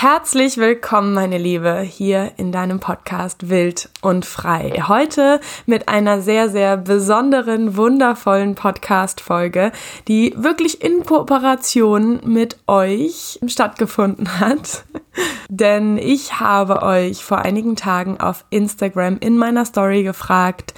Herzlich willkommen, meine Liebe, hier in deinem Podcast Wild und Frei. Heute mit einer sehr, sehr besonderen, wundervollen Podcast-Folge, die wirklich in Kooperation mit euch stattgefunden hat. Denn ich habe euch vor einigen Tagen auf Instagram in meiner Story gefragt,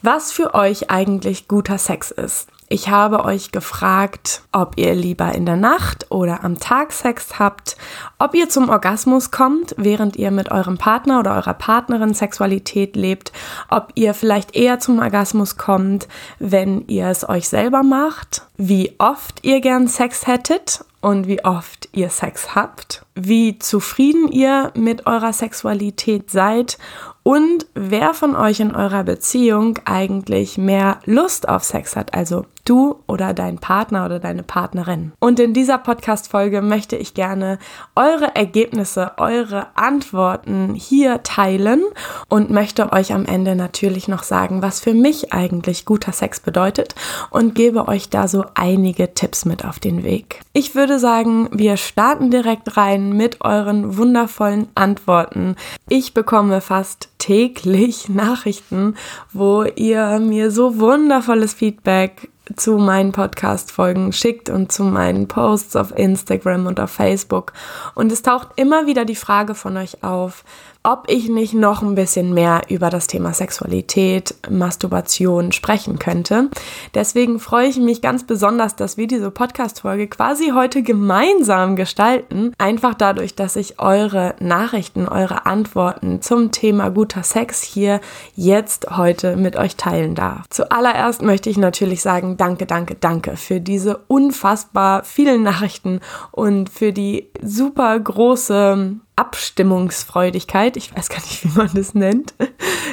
was für euch eigentlich guter Sex ist. Ich habe euch gefragt, ob ihr lieber in der Nacht oder am Tag Sex habt, ob ihr zum Orgasmus kommt, während ihr mit eurem Partner oder eurer Partnerin Sexualität lebt, ob ihr vielleicht eher zum Orgasmus kommt, wenn ihr es euch selber macht, wie oft ihr gern Sex hättet und wie oft ihr Sex habt, wie zufrieden ihr mit eurer Sexualität seid und wer von euch in eurer Beziehung eigentlich mehr Lust auf Sex hat, also du oder dein Partner oder deine Partnerin. Und in dieser Podcast-Folge möchte ich gerne eure Ergebnisse, eure Antworten hier teilen und möchte euch am Ende natürlich noch sagen, was für mich eigentlich guter Sex bedeutet und gebe euch da so einige Tipps mit auf den Weg. Ich würde sagen, wir starten direkt rein mit euren wundervollen Antworten. Ich bekomme fast täglich Nachrichten, wo ihr mir so wundervolles Feedback zu meinen Podcast-Folgen schickt und zu meinen Posts auf Instagram und auf Facebook. Und es taucht immer wieder die Frage von euch auf, ob ich nicht noch ein bisschen mehr über das Thema Sexualität, Masturbation sprechen könnte. Deswegen freue ich mich ganz besonders, dass wir diese Podcast-Folge quasi heute gemeinsam gestalten. Einfach dadurch, dass ich eure Nachrichten, eure Antworten zum Thema guter Sex hier jetzt heute mit euch teilen darf. Zuallererst möchte ich natürlich sagen, danke, danke, danke für diese unfassbar vielen Nachrichten und für die super große Abstimmungsfreudigkeit, ich weiß gar nicht, wie man das nennt,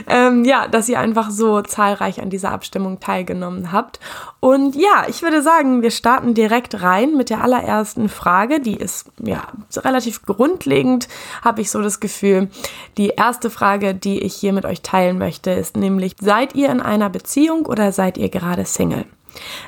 ähm, ja, dass ihr einfach so zahlreich an dieser Abstimmung teilgenommen habt. Und ja, ich würde sagen, wir starten direkt rein mit der allerersten Frage. Die ist ja relativ grundlegend, habe ich so das Gefühl. Die erste Frage, die ich hier mit euch teilen möchte, ist nämlich, seid ihr in einer Beziehung oder seid ihr gerade Single?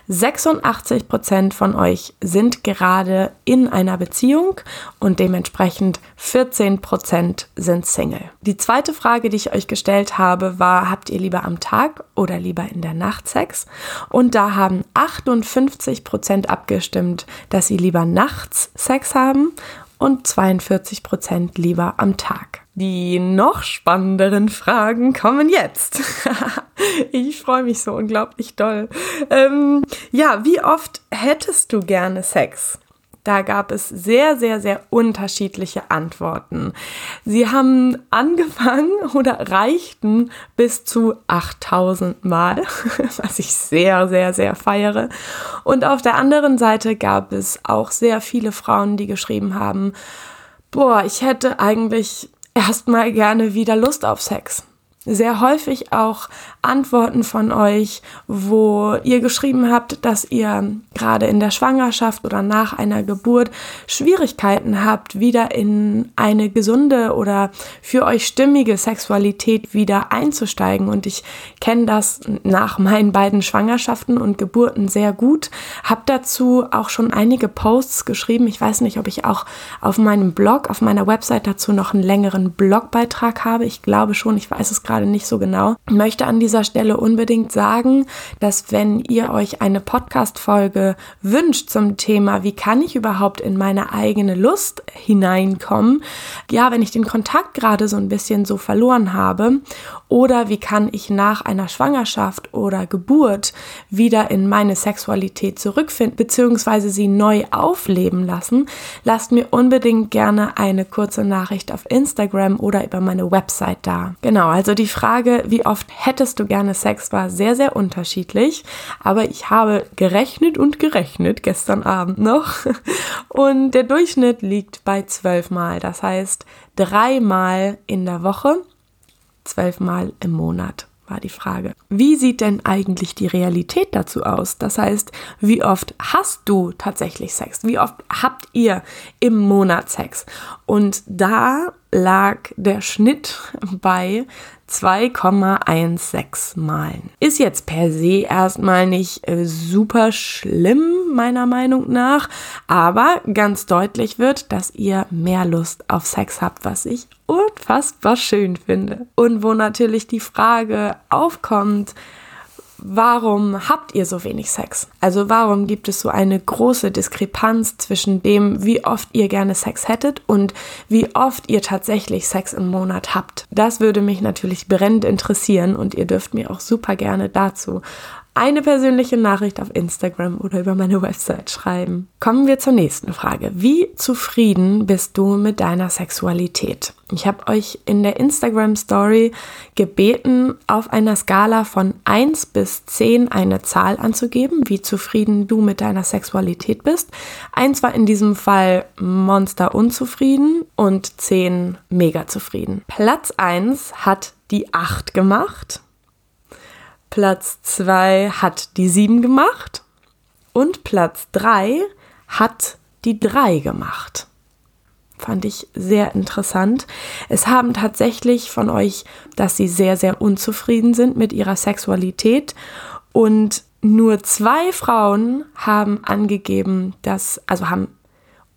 86 Prozent von euch sind gerade in einer Beziehung und dementsprechend 14 Prozent sind Single. Die zweite Frage, die ich euch gestellt habe, war, habt ihr lieber am Tag oder lieber in der Nacht Sex? Und da haben 58 Prozent abgestimmt, dass sie lieber nachts Sex haben und 42 Prozent lieber am Tag. Die noch spannenderen Fragen kommen jetzt. ich freue mich so unglaublich doll. Ähm, ja, wie oft hättest du gerne Sex? Da gab es sehr, sehr, sehr unterschiedliche Antworten. Sie haben angefangen oder reichten bis zu 8000 Mal, was ich sehr, sehr, sehr feiere. Und auf der anderen Seite gab es auch sehr viele Frauen, die geschrieben haben, boah, ich hätte eigentlich erstmal gerne wieder Lust auf Sex sehr häufig auch Antworten von euch, wo ihr geschrieben habt, dass ihr gerade in der Schwangerschaft oder nach einer Geburt Schwierigkeiten habt, wieder in eine gesunde oder für euch stimmige Sexualität wieder einzusteigen. Und ich kenne das nach meinen beiden Schwangerschaften und Geburten sehr gut. Hab dazu auch schon einige Posts geschrieben. Ich weiß nicht, ob ich auch auf meinem Blog, auf meiner Website dazu noch einen längeren Blogbeitrag habe. Ich glaube schon, ich weiß es gerade gerade nicht so genau. Ich möchte an dieser Stelle unbedingt sagen, dass wenn ihr euch eine Podcast-Folge wünscht zum Thema, wie kann ich überhaupt in meine eigene Lust hineinkommen, ja, wenn ich den Kontakt gerade so ein bisschen so verloren habe oder wie kann ich nach einer Schwangerschaft oder Geburt wieder in meine Sexualität zurückfinden, beziehungsweise sie neu aufleben lassen, lasst mir unbedingt gerne eine kurze Nachricht auf Instagram oder über meine Website da. Genau, also die Frage, wie oft hättest du gerne Sex, war sehr, sehr unterschiedlich. Aber ich habe gerechnet und gerechnet gestern Abend noch. Und der Durchschnitt liegt bei zwölfmal. Das heißt, dreimal in der Woche zwölfmal im Monat war die Frage. Wie sieht denn eigentlich die Realität dazu aus? Das heißt, wie oft hast du tatsächlich Sex? Wie oft habt ihr im Monat Sex? Und da lag der Schnitt bei 2,16 Malen. Ist jetzt per se erstmal nicht äh, super schlimm, meiner Meinung nach, aber ganz deutlich wird, dass ihr mehr Lust auf Sex habt, was ich unfassbar schön finde. Und wo natürlich die Frage aufkommt, warum habt ihr so wenig Sex? Also warum gibt es so eine große Diskrepanz zwischen dem, wie oft ihr gerne Sex hättet und wie oft ihr tatsächlich Sex im Monat habt? Das würde mich natürlich brennend interessieren und ihr dürft mir auch super gerne dazu eine persönliche Nachricht auf Instagram oder über meine Website schreiben. Kommen wir zur nächsten Frage. Wie zufrieden bist du mit deiner Sexualität? Ich habe euch in der Instagram Story gebeten, auf einer Skala von 1 bis 10 eine Zahl anzugeben, wie zufrieden du mit deiner Sexualität bist. 1 war in diesem Fall Monster unzufrieden und 10 mega zufrieden. Platz 1 hat die 8 gemacht. Platz 2 hat die 7 gemacht und Platz 3 hat die 3 gemacht. Fand ich sehr interessant. Es haben tatsächlich von euch, dass sie sehr, sehr unzufrieden sind mit ihrer Sexualität und nur zwei Frauen haben angegeben, dass, also haben,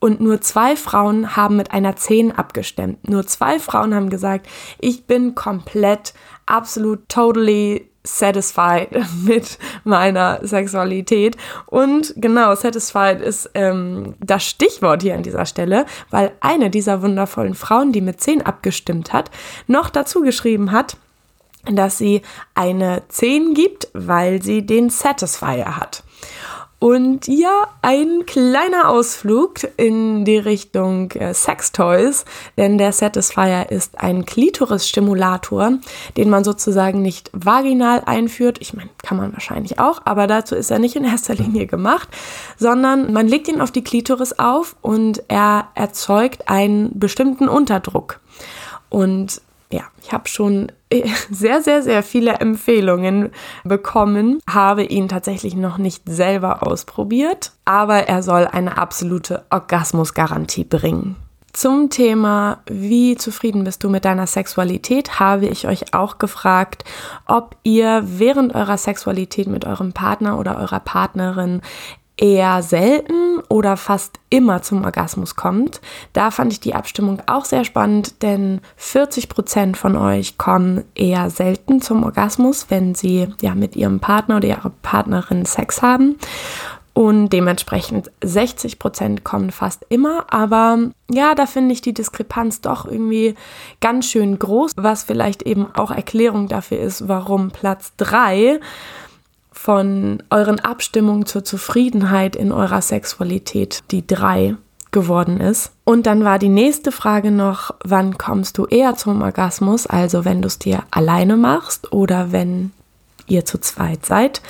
und nur zwei Frauen haben mit einer 10 abgestimmt. Nur zwei Frauen haben gesagt, ich bin komplett, absolut, totally satisfied mit meiner Sexualität. Und genau, satisfied ist ähm, das Stichwort hier an dieser Stelle, weil eine dieser wundervollen Frauen, die mit 10 abgestimmt hat, noch dazu geschrieben hat, dass sie eine 10 gibt, weil sie den Satisfier hat. Und ja, ein kleiner Ausflug in die Richtung äh, Sextoys, denn der Satisfier ist ein Klitoris-Stimulator, den man sozusagen nicht vaginal einführt. Ich meine, kann man wahrscheinlich auch, aber dazu ist er nicht in erster Linie gemacht, sondern man legt ihn auf die Klitoris auf und er erzeugt einen bestimmten Unterdruck. Und ja, ich habe schon sehr, sehr, sehr viele Empfehlungen bekommen, habe ihn tatsächlich noch nicht selber ausprobiert, aber er soll eine absolute Orgasmusgarantie bringen. Zum Thema, wie zufrieden bist du mit deiner Sexualität, habe ich euch auch gefragt, ob ihr während eurer Sexualität mit eurem Partner oder eurer Partnerin eher selten oder fast immer zum Orgasmus kommt. Da fand ich die Abstimmung auch sehr spannend, denn 40 Prozent von euch kommen eher selten zum Orgasmus, wenn sie ja mit ihrem Partner oder ihrer Partnerin Sex haben. Und dementsprechend 60 Prozent kommen fast immer. Aber ja, da finde ich die Diskrepanz doch irgendwie ganz schön groß, was vielleicht eben auch Erklärung dafür ist, warum Platz 3 von euren Abstimmungen zur Zufriedenheit in eurer Sexualität die drei geworden ist. Und dann war die nächste Frage noch, wann kommst du eher zum Orgasmus? Also wenn du es dir alleine machst oder wenn ihr zu zweit seid.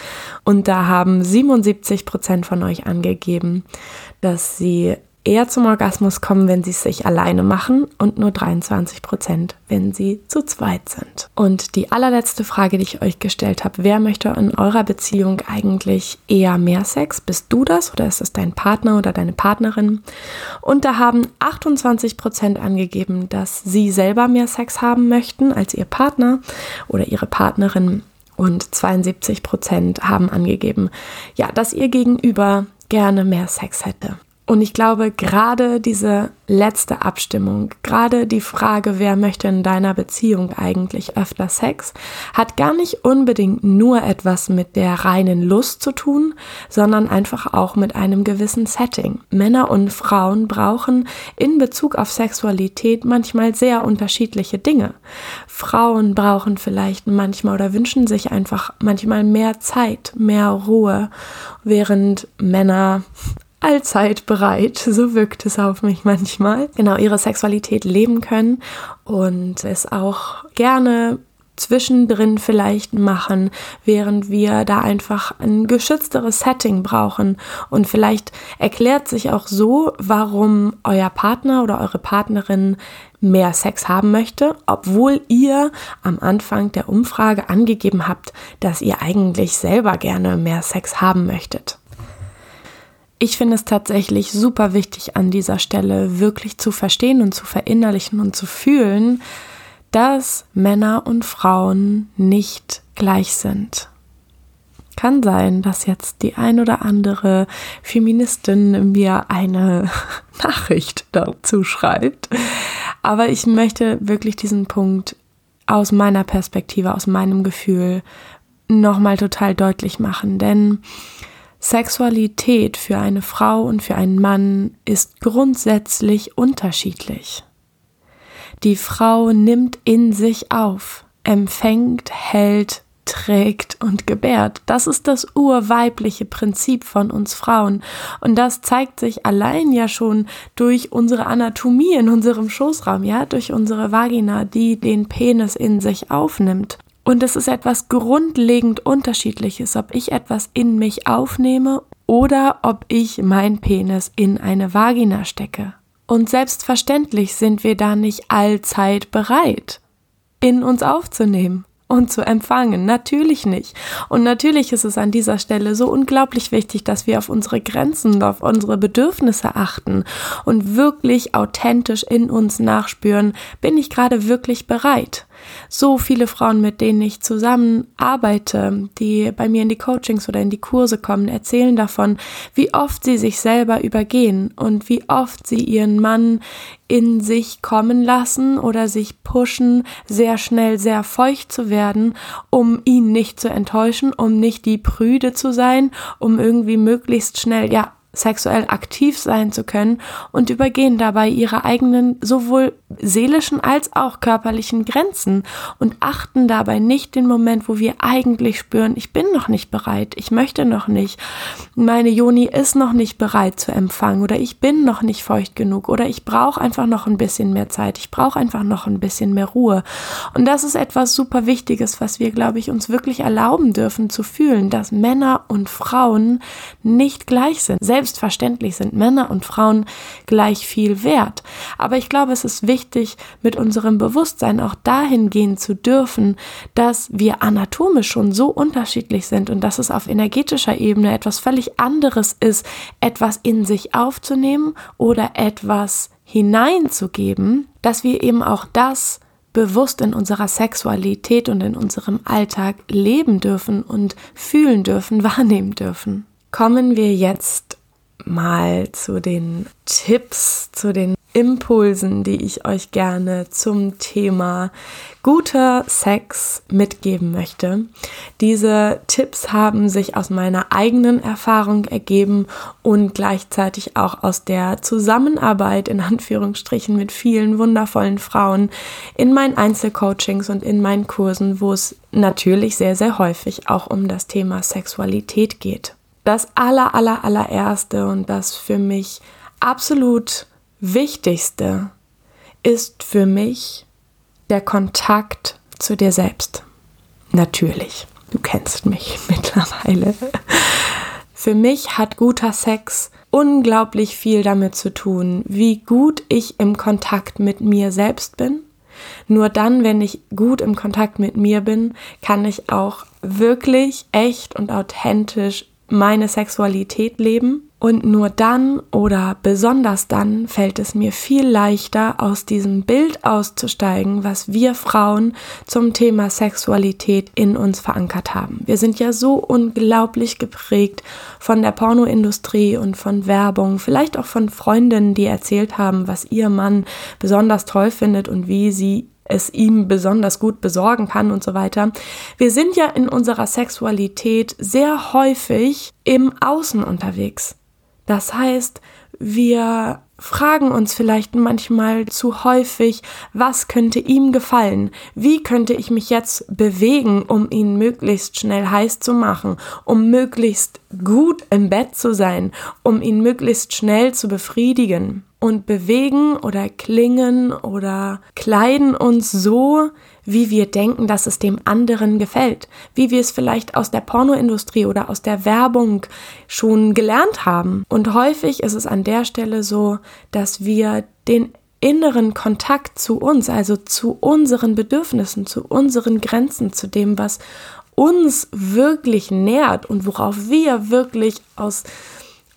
Und da haben 77 Prozent von euch angegeben, dass sie eher zum Orgasmus kommen, wenn sie es sich alleine machen und nur 23 Prozent, wenn sie zu zweit sind. Und die allerletzte Frage, die ich euch gestellt habe, wer möchte in eurer Beziehung eigentlich eher mehr Sex? Bist du das oder ist es dein Partner oder deine Partnerin? Und da haben 28 Prozent angegeben, dass sie selber mehr Sex haben möchten als ihr Partner oder ihre Partnerin. Und 72 Prozent haben angegeben, ja, dass ihr Gegenüber gerne mehr Sex hätte. Und ich glaube, gerade diese letzte Abstimmung, gerade die Frage, wer möchte in deiner Beziehung eigentlich öfter Sex, hat gar nicht unbedingt nur etwas mit der reinen Lust zu tun, sondern einfach auch mit einem gewissen Setting. Männer und Frauen brauchen in Bezug auf Sexualität manchmal sehr unterschiedliche Dinge. Frauen brauchen vielleicht manchmal oder wünschen sich einfach manchmal mehr Zeit, mehr Ruhe, während Männer allzeit bereit, so wirkt es auf mich manchmal, genau ihre Sexualität leben können und es auch gerne zwischendrin vielleicht machen, während wir da einfach ein geschützteres Setting brauchen. Und vielleicht erklärt sich auch so, warum euer Partner oder eure Partnerin mehr Sex haben möchte, obwohl ihr am Anfang der Umfrage angegeben habt, dass ihr eigentlich selber gerne mehr Sex haben möchtet. Ich finde es tatsächlich super wichtig an dieser Stelle wirklich zu verstehen und zu verinnerlichen und zu fühlen, dass Männer und Frauen nicht gleich sind. Kann sein, dass jetzt die ein oder andere Feministin mir eine Nachricht dazu schreibt. Aber ich möchte wirklich diesen Punkt aus meiner Perspektive, aus meinem Gefühl nochmal total deutlich machen. Denn Sexualität für eine Frau und für einen Mann ist grundsätzlich unterschiedlich. Die Frau nimmt in sich auf, empfängt, hält, trägt und gebärt. Das ist das urweibliche Prinzip von uns Frauen. Und das zeigt sich allein ja schon durch unsere Anatomie in unserem Schoßraum, ja, durch unsere Vagina, die den Penis in sich aufnimmt. Und es ist etwas grundlegend Unterschiedliches, ob ich etwas in mich aufnehme oder ob ich mein Penis in eine Vagina stecke. Und selbstverständlich sind wir da nicht allzeit bereit, in uns aufzunehmen und zu empfangen. Natürlich nicht. Und natürlich ist es an dieser Stelle so unglaublich wichtig, dass wir auf unsere Grenzen und auf unsere Bedürfnisse achten und wirklich authentisch in uns nachspüren, bin ich gerade wirklich bereit? So viele Frauen, mit denen ich zusammenarbeite, die bei mir in die Coachings oder in die Kurse kommen, erzählen davon, wie oft sie sich selber übergehen und wie oft sie ihren Mann in sich kommen lassen oder sich pushen, sehr schnell sehr feucht zu werden, um ihn nicht zu enttäuschen, um nicht die Prüde zu sein, um irgendwie möglichst schnell, ja, sexuell aktiv sein zu können und übergehen dabei ihre eigenen sowohl seelischen als auch körperlichen Grenzen und achten dabei nicht den Moment, wo wir eigentlich spüren, ich bin noch nicht bereit, ich möchte noch nicht, meine Joni ist noch nicht bereit zu empfangen oder ich bin noch nicht feucht genug oder ich brauche einfach noch ein bisschen mehr Zeit, ich brauche einfach noch ein bisschen mehr Ruhe. Und das ist etwas super Wichtiges, was wir, glaube ich, uns wirklich erlauben dürfen zu fühlen, dass Männer und Frauen nicht gleich sind. Selbstverständlich sind Männer und Frauen gleich viel wert. Aber ich glaube, es ist wichtig, mit unserem Bewusstsein auch dahin gehen zu dürfen, dass wir anatomisch schon so unterschiedlich sind und dass es auf energetischer Ebene etwas völlig anderes ist, etwas in sich aufzunehmen oder etwas hineinzugeben, dass wir eben auch das bewusst in unserer Sexualität und in unserem Alltag leben dürfen und fühlen dürfen, wahrnehmen dürfen. Kommen wir jetzt mal zu den Tipps, zu den Impulsen, die ich euch gerne zum Thema guter Sex mitgeben möchte. Diese Tipps haben sich aus meiner eigenen Erfahrung ergeben und gleichzeitig auch aus der Zusammenarbeit in Anführungsstrichen mit vielen wundervollen Frauen in meinen Einzelcoachings und in meinen Kursen, wo es natürlich sehr, sehr häufig auch um das Thema Sexualität geht. Das aller, aller, allererste und das für mich absolut Wichtigste ist für mich der Kontakt zu dir selbst. Natürlich, du kennst mich mittlerweile. Für mich hat guter Sex unglaublich viel damit zu tun, wie gut ich im Kontakt mit mir selbst bin. Nur dann, wenn ich gut im Kontakt mit mir bin, kann ich auch wirklich echt und authentisch meine Sexualität leben und nur dann oder besonders dann fällt es mir viel leichter, aus diesem Bild auszusteigen, was wir Frauen zum Thema Sexualität in uns verankert haben. Wir sind ja so unglaublich geprägt von der Pornoindustrie und von Werbung, vielleicht auch von Freundinnen, die erzählt haben, was ihr Mann besonders toll findet und wie sie es ihm besonders gut besorgen kann und so weiter. Wir sind ja in unserer Sexualität sehr häufig im Außen unterwegs. Das heißt, wir fragen uns vielleicht manchmal zu häufig, was könnte ihm gefallen? Wie könnte ich mich jetzt bewegen, um ihn möglichst schnell heiß zu machen, um möglichst gut im Bett zu sein, um ihn möglichst schnell zu befriedigen? Und bewegen oder klingen oder kleiden uns so, wie wir denken, dass es dem anderen gefällt, wie wir es vielleicht aus der Pornoindustrie oder aus der Werbung schon gelernt haben. Und häufig ist es an der Stelle so, dass wir den inneren Kontakt zu uns, also zu unseren Bedürfnissen, zu unseren Grenzen, zu dem, was uns wirklich nährt und worauf wir wirklich aus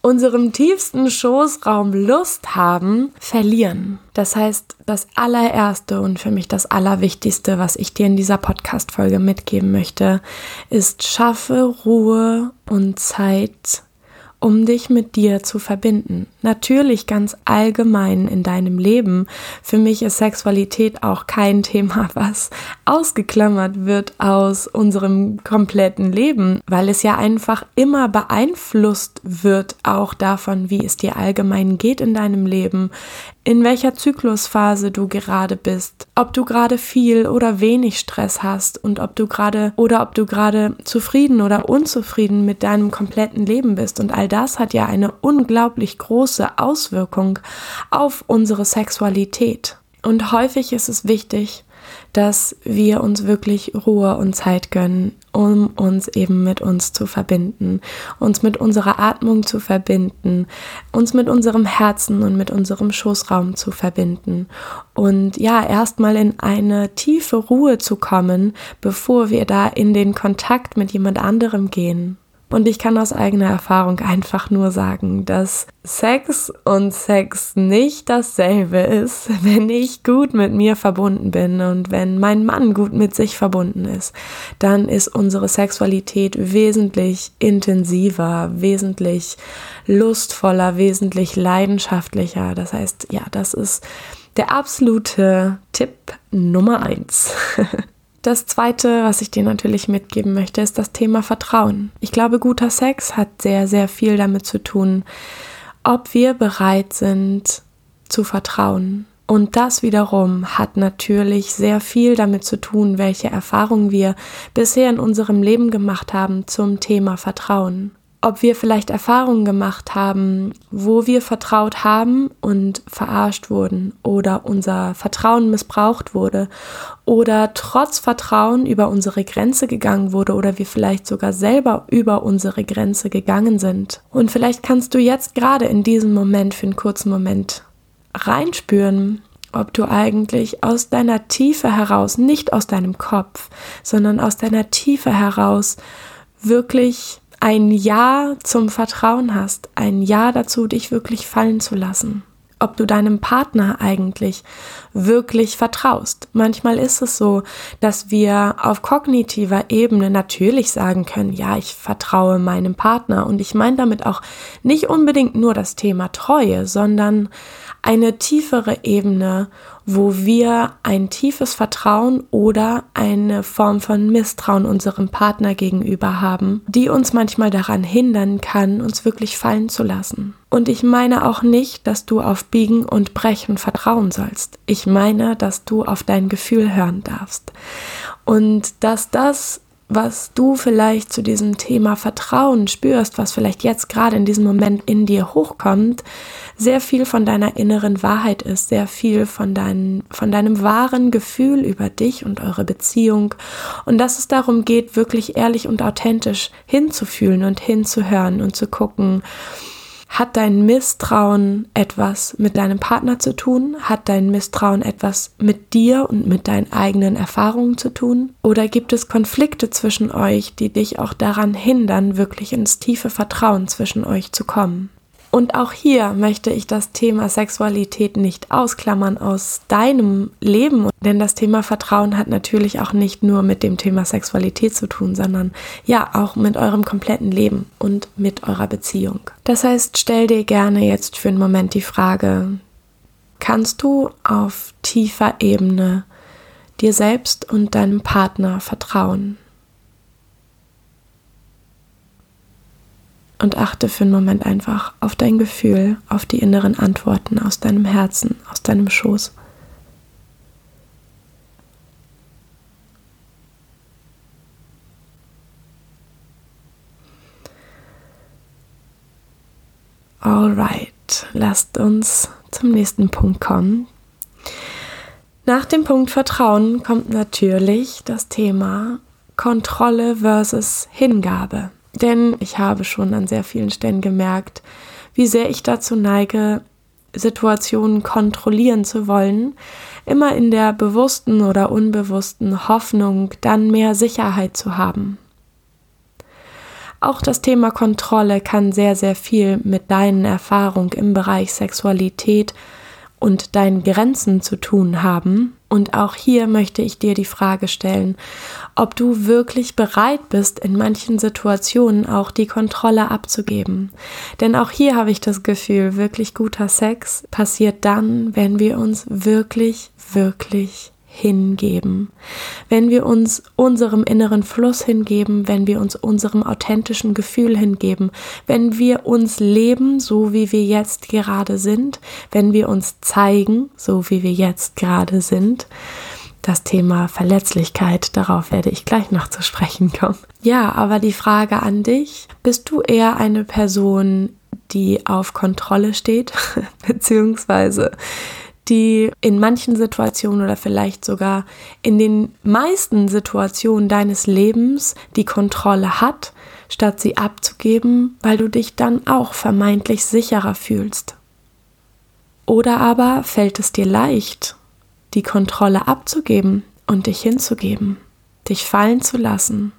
unserem tiefsten Schoßraum Lust haben, verlieren. Das heißt, das allererste und für mich das allerwichtigste, was ich dir in dieser Podcast-Folge mitgeben möchte, ist schaffe Ruhe und Zeit um dich mit dir zu verbinden. Natürlich ganz allgemein in deinem Leben. Für mich ist Sexualität auch kein Thema, was ausgeklammert wird aus unserem kompletten Leben, weil es ja einfach immer beeinflusst wird auch davon, wie es dir allgemein geht in deinem Leben, in welcher Zyklusphase du gerade bist, ob du gerade viel oder wenig Stress hast und ob du gerade oder ob du gerade zufrieden oder unzufrieden mit deinem kompletten Leben bist. Und all das hat ja eine unglaublich große Auswirkung auf unsere Sexualität. Und häufig ist es wichtig, dass wir uns wirklich Ruhe und Zeit gönnen, um uns eben mit uns zu verbinden, uns mit unserer Atmung zu verbinden, uns mit unserem Herzen und mit unserem Schoßraum zu verbinden und ja, erstmal in eine tiefe Ruhe zu kommen, bevor wir da in den Kontakt mit jemand anderem gehen. Und ich kann aus eigener Erfahrung einfach nur sagen, dass Sex und Sex nicht dasselbe ist, wenn ich gut mit mir verbunden bin und wenn mein Mann gut mit sich verbunden ist, dann ist unsere Sexualität wesentlich intensiver, wesentlich lustvoller, wesentlich leidenschaftlicher. Das heißt, ja, das ist der absolute Tipp Nummer eins. Das zweite, was ich dir natürlich mitgeben möchte, ist das Thema Vertrauen. Ich glaube, guter Sex hat sehr, sehr viel damit zu tun, ob wir bereit sind zu vertrauen. Und das wiederum hat natürlich sehr viel damit zu tun, welche Erfahrungen wir bisher in unserem Leben gemacht haben zum Thema Vertrauen ob wir vielleicht Erfahrungen gemacht haben, wo wir vertraut haben und verarscht wurden oder unser Vertrauen missbraucht wurde oder trotz Vertrauen über unsere Grenze gegangen wurde oder wir vielleicht sogar selber über unsere Grenze gegangen sind. Und vielleicht kannst du jetzt gerade in diesem Moment für einen kurzen Moment reinspüren, ob du eigentlich aus deiner Tiefe heraus, nicht aus deinem Kopf, sondern aus deiner Tiefe heraus wirklich ein Ja zum Vertrauen hast, ein Ja dazu, dich wirklich fallen zu lassen. Ob du deinem Partner eigentlich wirklich vertraust. Manchmal ist es so, dass wir auf kognitiver Ebene natürlich sagen können, ja, ich vertraue meinem Partner. Und ich meine damit auch nicht unbedingt nur das Thema Treue, sondern eine tiefere Ebene, wo wir ein tiefes Vertrauen oder eine Form von Misstrauen unserem Partner gegenüber haben, die uns manchmal daran hindern kann, uns wirklich fallen zu lassen. Und ich meine auch nicht, dass du auf Biegen und Brechen vertrauen sollst. Ich meine, dass du auf dein Gefühl hören darfst. Und dass das was du vielleicht zu diesem Thema Vertrauen spürst, was vielleicht jetzt gerade in diesem Moment in dir hochkommt, sehr viel von deiner inneren Wahrheit ist, sehr viel von, dein, von deinem wahren Gefühl über dich und eure Beziehung. Und dass es darum geht, wirklich ehrlich und authentisch hinzufühlen und hinzuhören und zu gucken, hat dein Misstrauen etwas mit deinem Partner zu tun? Hat dein Misstrauen etwas mit dir und mit deinen eigenen Erfahrungen zu tun? Oder gibt es Konflikte zwischen euch, die dich auch daran hindern, wirklich ins tiefe Vertrauen zwischen euch zu kommen? Und auch hier möchte ich das Thema Sexualität nicht ausklammern aus deinem Leben, denn das Thema Vertrauen hat natürlich auch nicht nur mit dem Thema Sexualität zu tun, sondern ja auch mit eurem kompletten Leben und mit eurer Beziehung. Das heißt, stell dir gerne jetzt für einen Moment die Frage, kannst du auf tiefer Ebene dir selbst und deinem Partner vertrauen? Und achte für einen Moment einfach auf dein Gefühl, auf die inneren Antworten aus deinem Herzen, aus deinem Schoß. Alright, lasst uns zum nächsten Punkt kommen. Nach dem Punkt Vertrauen kommt natürlich das Thema Kontrolle versus Hingabe. Denn ich habe schon an sehr vielen Stellen gemerkt, wie sehr ich dazu neige, Situationen kontrollieren zu wollen, immer in der bewussten oder unbewussten Hoffnung, dann mehr Sicherheit zu haben. Auch das Thema Kontrolle kann sehr, sehr viel mit deinen Erfahrungen im Bereich Sexualität und deinen Grenzen zu tun haben. Und auch hier möchte ich dir die Frage stellen, ob du wirklich bereit bist, in manchen Situationen auch die Kontrolle abzugeben. Denn auch hier habe ich das Gefühl, wirklich guter Sex passiert dann, wenn wir uns wirklich, wirklich hingeben, wenn wir uns unserem inneren Fluss hingeben, wenn wir uns unserem authentischen Gefühl hingeben, wenn wir uns leben, so wie wir jetzt gerade sind, wenn wir uns zeigen, so wie wir jetzt gerade sind. Das Thema Verletzlichkeit, darauf werde ich gleich noch zu sprechen kommen. Ja, aber die Frage an dich, bist du eher eine Person, die auf Kontrolle steht, beziehungsweise die in manchen Situationen oder vielleicht sogar in den meisten Situationen deines Lebens die Kontrolle hat, statt sie abzugeben, weil du dich dann auch vermeintlich sicherer fühlst. Oder aber fällt es dir leicht, die Kontrolle abzugeben und dich hinzugeben, dich fallen zu lassen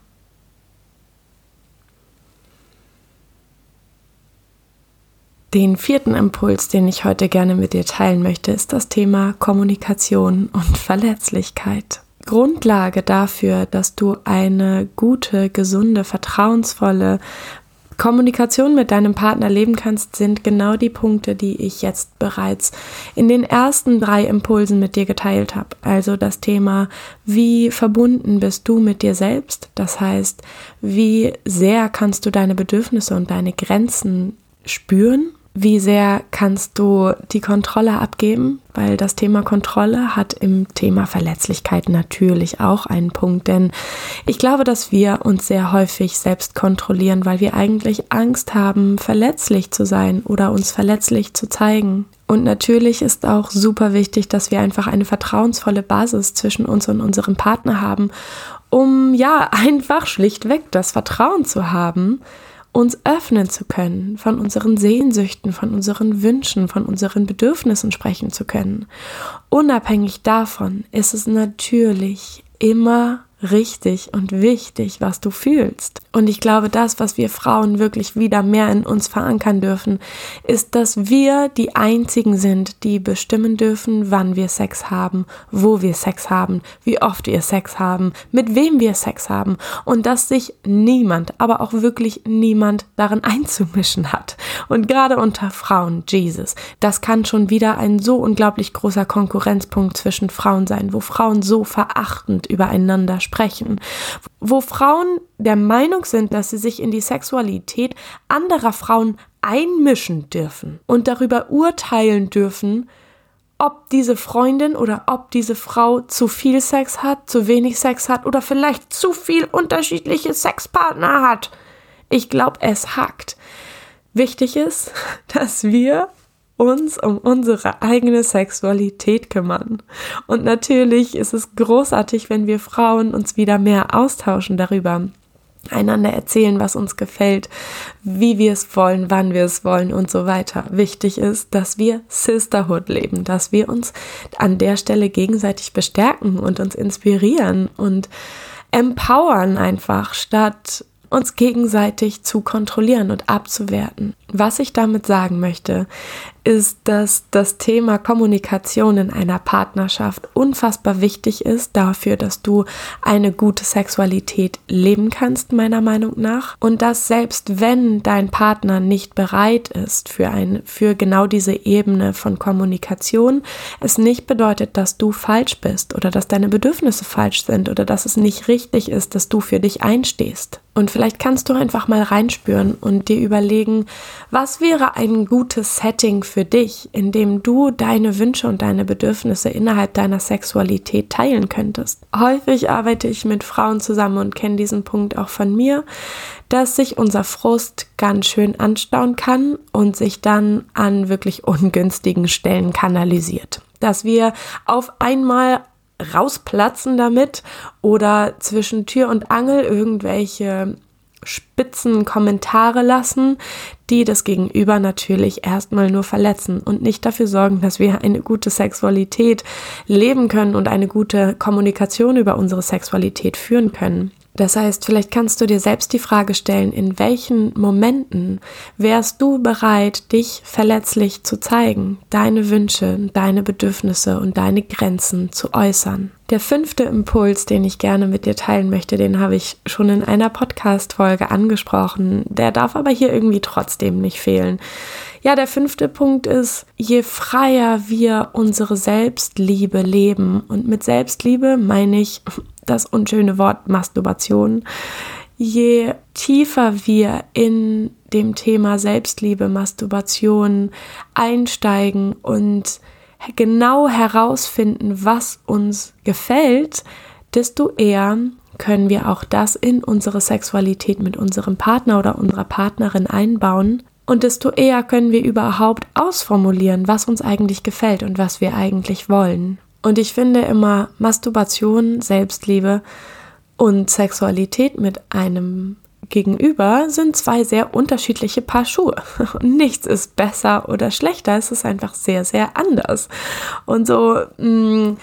Den vierten Impuls, den ich heute gerne mit dir teilen möchte, ist das Thema Kommunikation und Verletzlichkeit. Grundlage dafür, dass du eine gute, gesunde, vertrauensvolle Kommunikation mit deinem Partner leben kannst, sind genau die Punkte, die ich jetzt bereits in den ersten drei Impulsen mit dir geteilt habe. Also das Thema, wie verbunden bist du mit dir selbst? Das heißt, wie sehr kannst du deine Bedürfnisse und deine Grenzen spüren wie sehr kannst du die Kontrolle abgeben? Weil das Thema Kontrolle hat im Thema Verletzlichkeit natürlich auch einen Punkt. Denn ich glaube, dass wir uns sehr häufig selbst kontrollieren, weil wir eigentlich Angst haben, verletzlich zu sein oder uns verletzlich zu zeigen. Und natürlich ist auch super wichtig, dass wir einfach eine vertrauensvolle Basis zwischen uns und unserem Partner haben, um ja einfach schlichtweg das Vertrauen zu haben uns öffnen zu können, von unseren Sehnsüchten, von unseren Wünschen, von unseren Bedürfnissen sprechen zu können. Unabhängig davon ist es natürlich immer richtig und wichtig, was du fühlst. Und ich glaube, das, was wir Frauen wirklich wieder mehr in uns verankern dürfen, ist, dass wir die einzigen sind, die bestimmen dürfen, wann wir Sex haben, wo wir Sex haben, wie oft wir Sex haben, mit wem wir Sex haben und dass sich niemand, aber auch wirklich niemand darin einzumischen hat. Und gerade unter Frauen, Jesus, das kann schon wieder ein so unglaublich großer Konkurrenzpunkt zwischen Frauen sein, wo Frauen so verachtend übereinander sprechen, wo Frauen der Meinung sind, dass sie sich in die Sexualität anderer Frauen einmischen dürfen und darüber urteilen dürfen, ob diese Freundin oder ob diese Frau zu viel Sex hat, zu wenig Sex hat oder vielleicht zu viel unterschiedliche Sexpartner hat. Ich glaube, es hackt. Wichtig ist, dass wir uns um unsere eigene Sexualität kümmern. Und natürlich ist es großartig, wenn wir Frauen uns wieder mehr austauschen darüber, einander erzählen, was uns gefällt, wie wir es wollen, wann wir es wollen und so weiter. Wichtig ist, dass wir Sisterhood leben, dass wir uns an der Stelle gegenseitig bestärken und uns inspirieren und empowern einfach, statt uns gegenseitig zu kontrollieren und abzuwerten. Was ich damit sagen möchte, ist, dass das Thema Kommunikation in einer Partnerschaft unfassbar wichtig ist dafür, dass du eine gute Sexualität leben kannst, meiner Meinung nach. Und dass selbst wenn dein Partner nicht bereit ist für, ein, für genau diese Ebene von Kommunikation, es nicht bedeutet, dass du falsch bist oder dass deine Bedürfnisse falsch sind oder dass es nicht richtig ist, dass du für dich einstehst. Und vielleicht kannst du einfach mal reinspüren und dir überlegen, was wäre ein gutes Setting für dich, in dem du deine Wünsche und deine Bedürfnisse innerhalb deiner Sexualität teilen könntest? Häufig arbeite ich mit Frauen zusammen und kenne diesen Punkt auch von mir, dass sich unser Frust ganz schön anstauen kann und sich dann an wirklich ungünstigen Stellen kanalisiert. Dass wir auf einmal rausplatzen damit oder zwischen Tür und Angel irgendwelche spitzen Kommentare lassen, die das Gegenüber natürlich erstmal nur verletzen und nicht dafür sorgen, dass wir eine gute Sexualität leben können und eine gute Kommunikation über unsere Sexualität führen können. Das heißt, vielleicht kannst du dir selbst die Frage stellen, in welchen Momenten wärst du bereit, dich verletzlich zu zeigen, deine Wünsche, deine Bedürfnisse und deine Grenzen zu äußern. Der fünfte Impuls, den ich gerne mit dir teilen möchte, den habe ich schon in einer Podcast-Folge angesprochen. Der darf aber hier irgendwie trotzdem nicht fehlen. Ja, der fünfte Punkt ist, je freier wir unsere Selbstliebe leben, und mit Selbstliebe meine ich das unschöne Wort Masturbation, je tiefer wir in dem Thema Selbstliebe, Masturbation einsteigen und genau herausfinden, was uns gefällt, desto eher können wir auch das in unsere Sexualität mit unserem Partner oder unserer Partnerin einbauen. Und desto eher können wir überhaupt ausformulieren, was uns eigentlich gefällt und was wir eigentlich wollen. Und ich finde immer Masturbation, Selbstliebe und Sexualität mit einem Gegenüber sind zwei sehr unterschiedliche Paar Schuhe. nichts ist besser oder schlechter, es ist einfach sehr, sehr anders. Und so mh, mm,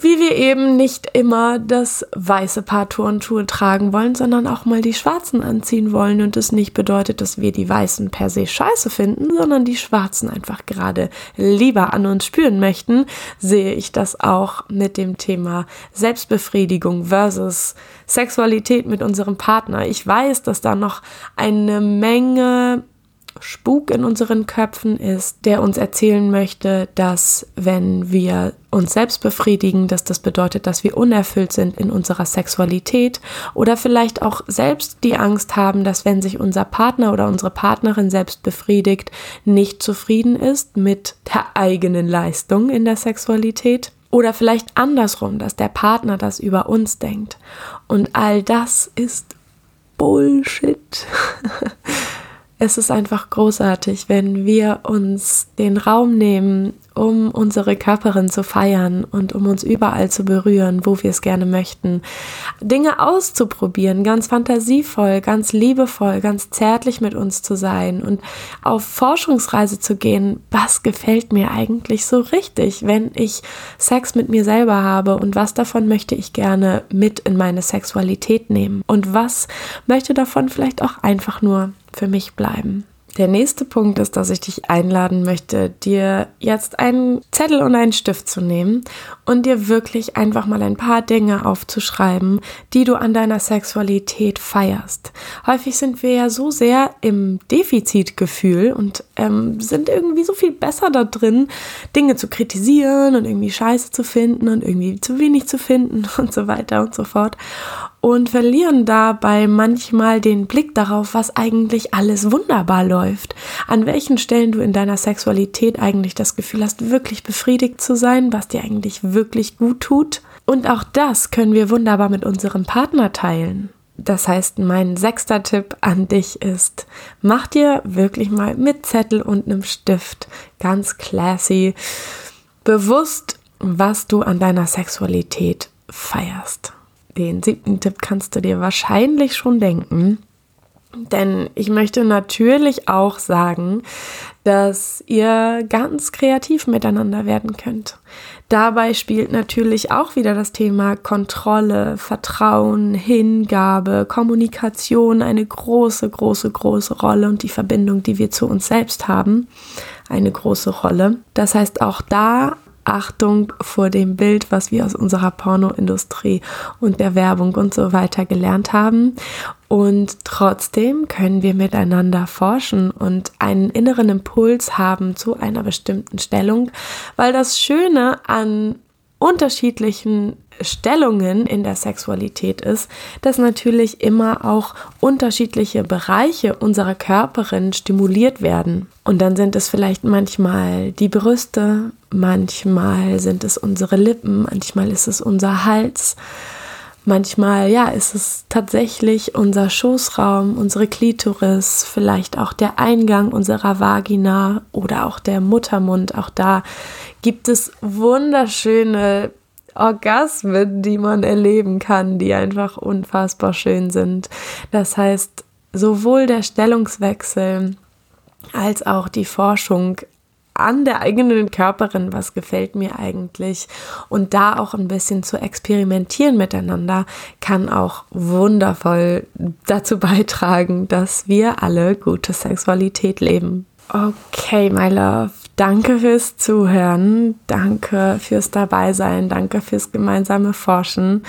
wie wir eben nicht immer das weiße Paar Turnschuhe tragen wollen, sondern auch mal die schwarzen anziehen wollen und es nicht bedeutet, dass wir die weißen per se scheiße finden, sondern die schwarzen einfach gerade lieber an uns spüren möchten, sehe ich das auch mit dem Thema Selbstbefriedigung versus Sexualität mit unserem Partner. Ich weiß, dass da noch eine Menge Spuk in unseren Köpfen ist, der uns erzählen möchte, dass wenn wir uns selbst befriedigen, dass das bedeutet, dass wir unerfüllt sind in unserer Sexualität oder vielleicht auch selbst die Angst haben, dass wenn sich unser Partner oder unsere Partnerin selbst befriedigt, nicht zufrieden ist mit der eigenen Leistung in der Sexualität. Oder vielleicht andersrum, dass der Partner das über uns denkt. Und all das ist Bullshit. es ist einfach großartig, wenn wir uns den Raum nehmen, um unsere Körperin zu feiern und um uns überall zu berühren, wo wir es gerne möchten. Dinge auszuprobieren, ganz fantasievoll, ganz liebevoll, ganz zärtlich mit uns zu sein und auf Forschungsreise zu gehen. Was gefällt mir eigentlich so richtig, wenn ich Sex mit mir selber habe und was davon möchte ich gerne mit in meine Sexualität nehmen und was möchte davon vielleicht auch einfach nur für mich bleiben. Der nächste Punkt ist, dass ich dich einladen möchte, dir jetzt einen Zettel und einen Stift zu nehmen und dir wirklich einfach mal ein paar Dinge aufzuschreiben, die du an deiner Sexualität feierst. Häufig sind wir ja so sehr im Defizitgefühl und ähm, sind irgendwie so viel besser da drin, Dinge zu kritisieren und irgendwie Scheiße zu finden und irgendwie zu wenig zu finden und so weiter und so fort und verlieren dabei manchmal den Blick darauf, was eigentlich alles wunderbar läuft. An welchen Stellen du in deiner Sexualität eigentlich das Gefühl hast, wirklich befriedigt zu sein, was dir eigentlich wirklich gut tut. Und auch das können wir wunderbar mit unserem Partner teilen. Das heißt, mein sechster Tipp an dich ist, mach dir wirklich mal mit Zettel und einem Stift ganz classy bewusst, was du an deiner Sexualität feierst. Den siebten Tipp kannst du dir wahrscheinlich schon denken. Denn ich möchte natürlich auch sagen, dass ihr ganz kreativ miteinander werden könnt. Dabei spielt natürlich auch wieder das Thema Kontrolle, Vertrauen, Hingabe, Kommunikation eine große, große, große Rolle und die Verbindung, die wir zu uns selbst haben, eine große Rolle. Das heißt, auch da Achtung vor dem Bild, was wir aus unserer Pornoindustrie und der Werbung und so weiter gelernt haben. Und trotzdem können wir miteinander forschen und einen inneren Impuls haben zu einer bestimmten Stellung, weil das Schöne an unterschiedlichen Stellungen in der Sexualität ist, dass natürlich immer auch unterschiedliche Bereiche unserer Körperin stimuliert werden. Und dann sind es vielleicht manchmal die Brüste, manchmal sind es unsere Lippen, manchmal ist es unser Hals. Manchmal, ja, ist es tatsächlich unser Schoßraum, unsere Klitoris, vielleicht auch der Eingang unserer Vagina oder auch der Muttermund. Auch da gibt es wunderschöne Orgasmen, die man erleben kann, die einfach unfassbar schön sind. Das heißt, sowohl der Stellungswechsel als auch die Forschung an der eigenen Körperin, was gefällt mir eigentlich. Und da auch ein bisschen zu experimentieren miteinander kann auch wundervoll dazu beitragen, dass wir alle gute Sexualität leben. Okay, my love. Danke fürs Zuhören, danke fürs Dabeisein, danke fürs gemeinsame Forschen.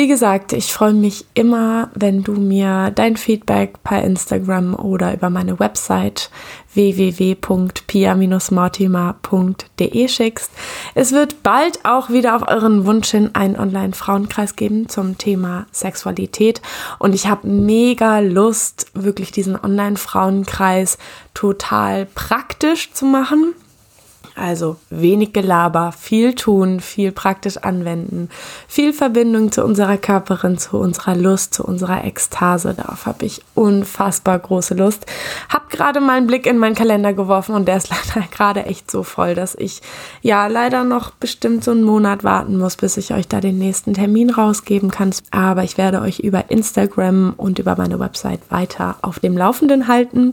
Wie gesagt, ich freue mich immer, wenn du mir dein Feedback per Instagram oder über meine Website www.pia-mortimer.de schickst. Es wird bald auch wieder auf euren Wunsch hin einen Online-Frauenkreis geben zum Thema Sexualität und ich habe mega Lust, wirklich diesen Online-Frauenkreis total praktisch zu machen. Also wenig Gelaber, viel tun, viel praktisch anwenden, viel Verbindung zu unserer Körperin, zu unserer Lust, zu unserer Ekstase. Darauf habe ich unfassbar große Lust. Hab gerade mal einen Blick in meinen Kalender geworfen und der ist leider gerade echt so voll, dass ich ja leider noch bestimmt so einen Monat warten muss, bis ich euch da den nächsten Termin rausgeben kann. Aber ich werde euch über Instagram und über meine Website weiter auf dem Laufenden halten.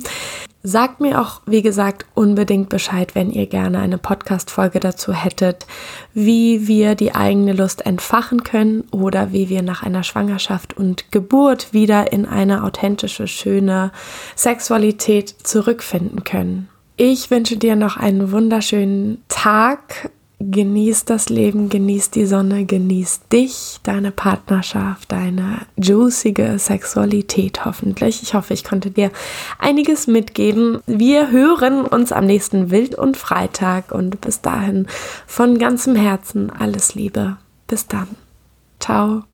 Sagt mir auch, wie gesagt, unbedingt Bescheid, wenn ihr gerne eine Podcast-Folge dazu hättet, wie wir die eigene Lust entfachen können oder wie wir nach einer Schwangerschaft und Geburt wieder in eine authentische, schöne Sexualität zurückfinden können. Ich wünsche dir noch einen wunderschönen Tag, Genieß das Leben, genieß die Sonne, genieß dich, deine Partnerschaft, deine juicige Sexualität hoffentlich. Ich hoffe, ich konnte dir einiges mitgeben. Wir hören uns am nächsten Wild und Freitag und bis dahin von ganzem Herzen alles Liebe. Bis dann. Ciao.